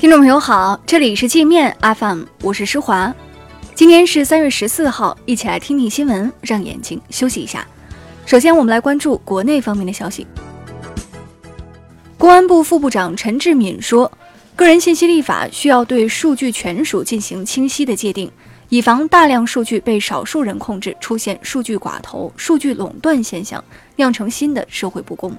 听众朋友好，这里是界面 FM，我是施华。今天是三月十四号，一起来听听新闻，让眼睛休息一下。首先，我们来关注国内方面的消息。公安部副部长陈志敏说，个人信息立法需要对数据权属进行清晰的界定，以防大量数据被少数人控制，出现数据寡头、数据垄断现象，酿成新的社会不公。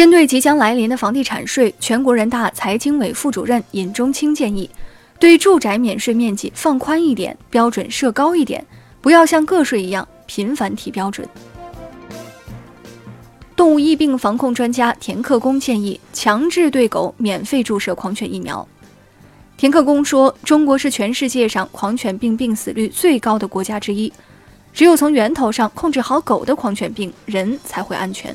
针对即将来临的房地产税，全国人大财经委副主任尹中清建议，对住宅免税面积放宽一点，标准设高一点，不要像个税一样频繁提标准。动物疫病防控专家田克公建议，强制对狗免费注射狂犬疫苗。田克公说，中国是全世界上狂犬病病死率最高的国家之一，只有从源头上控制好狗的狂犬病，人才会安全。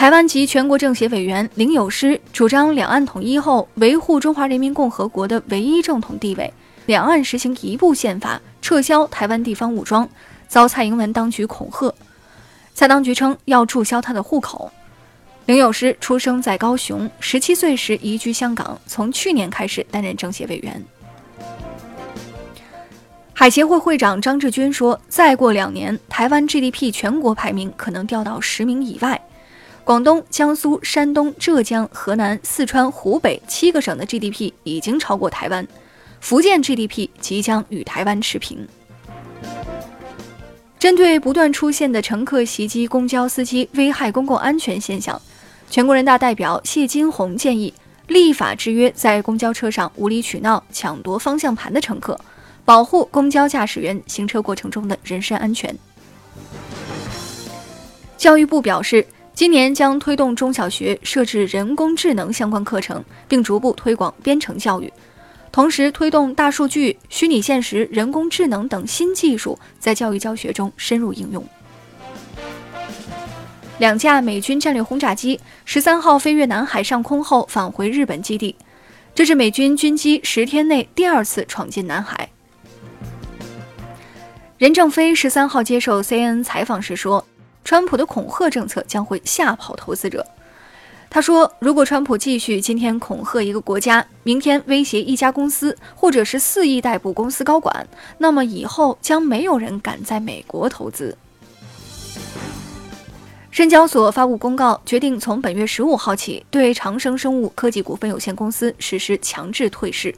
台湾籍全国政协委员林友诗主张两岸统一后维护中华人民共和国的唯一正统地位，两岸实行一部宪法，撤销台湾地方武装，遭蔡英文当局恐吓。蔡当局称要注销他的户口。林友诗出生在高雄，十七岁时移居香港，从去年开始担任政协委员。海协会会长张志军说：“再过两年，台湾 GDP 全国排名可能掉到十名以外。”广东、江苏、山东、浙江、河南、四川、湖北七个省的 GDP 已经超过台湾，福建 GDP 即将与台湾持平。针对不断出现的乘客袭击公交司机、危害公共安全现象，全国人大代表谢金红建议立法制约在公交车上无理取闹、抢夺方向盘的乘客，保护公交驾驶员行车过程中的人身安全。教育部表示。今年将推动中小学设置人工智能相关课程，并逐步推广编程教育，同时推动大数据、虚拟现实、人工智能等新技术在教育教学中深入应用。两架美军战略轰炸机十三号飞越南海上空后返回日本基地，这是美军军机十天内第二次闯进南海。任正非十三号接受 CNN 采访时说。川普的恐吓政策将会吓跑投资者。他说：“如果川普继续今天恐吓一个国家，明天威胁一家公司，或者是四亿逮捕公司高管，那么以后将没有人敢在美国投资。”深交所发布公告，决定从本月十五号起对长生生物科技股份有限公司实施强制退市。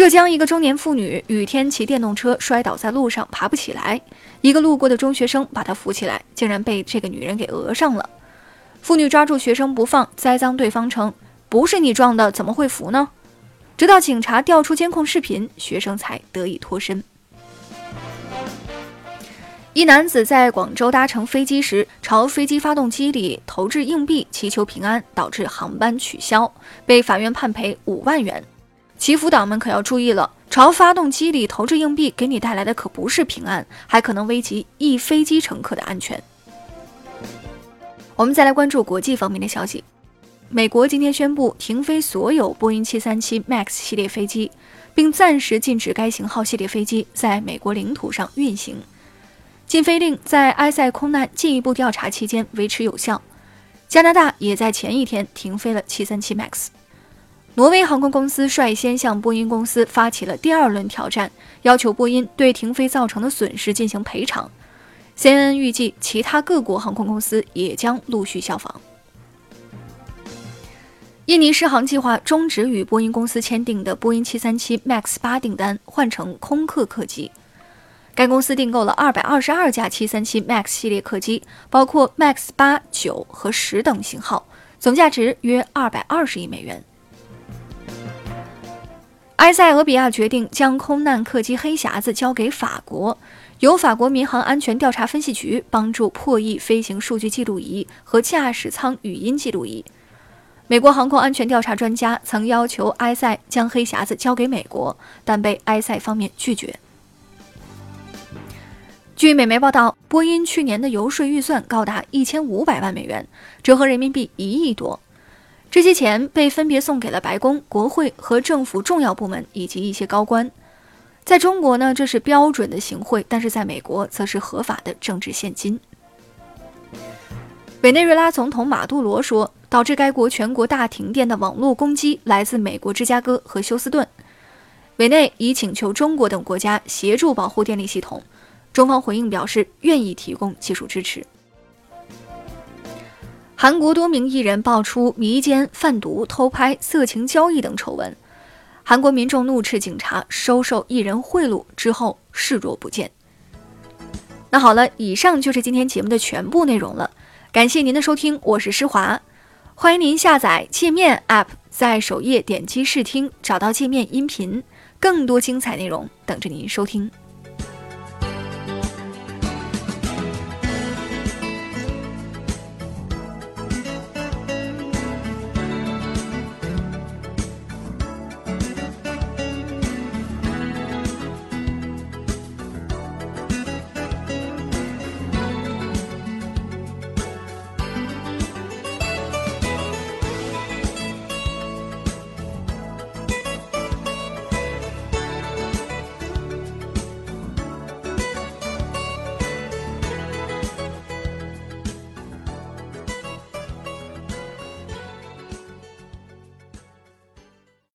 浙江一个中年妇女雨天骑电动车摔倒在路上，爬不起来。一个路过的中学生把她扶起来，竟然被这个女人给讹上了。妇女抓住学生不放，栽赃对方称：“不是你撞的，怎么会扶呢？”直到警察调出监控视频，学生才得以脱身。一男子在广州搭乘飞机时，朝飞机发动机里投掷硬币，祈求平安，导致航班取消，被法院判赔五万元。祈福党们可要注意了，朝发动机里投掷硬币，给你带来的可不是平安，还可能危及一飞机乘客的安全。我们再来关注国际方面的消息，美国今天宣布停飞所有波音737 MAX 系列飞机，并暂时禁止该型号系列飞机在美国领土上运行。禁飞令在埃塞空难进一步调查期间维持有效。加拿大也在前一天停飞了737 MAX。挪威航空公司率先向波音公司发起了第二轮挑战，要求波音对停飞造成的损失进行赔偿。CNN 预计，其他各国航空公司也将陆续效仿。印尼狮航计划终止与波音公司签订的波音737 MAX 八订单，换成空客客机。该公司订购了222架737 MAX 系列客机，包括 MAX 八、九和十等型号，总价值约220亿美元。埃塞俄比亚决定将空难客机“黑匣子”交给法国，由法国民航安全调查分析局帮助破译飞行数据记录仪和驾驶舱语音记录仪。美国航空安全调查专家曾要求埃塞将“黑匣子”交给美国，但被埃塞方面拒绝。据美媒报道，波音去年的游说预算高达一千五百万美元，折合人民币一亿多。这些钱被分别送给了白宫、国会和政府重要部门以及一些高官。在中国呢，这是标准的行贿；但是在美国，则是合法的政治现金。委内瑞拉总统马杜罗说：“导致该国全国大停电的网络攻击来自美国芝加哥和休斯顿。委内已请求中国等国家协助保护电力系统，中方回应表示愿意提供技术支持。韩国多名艺人爆出迷奸、贩毒、偷拍、色情交易等丑闻，韩国民众怒斥警察收受艺人贿赂之后视若不见。那好了，以上就是今天节目的全部内容了，感谢您的收听，我是施华，欢迎您下载界面 App，在首页点击试听，找到界面音频，更多精彩内容等着您收听。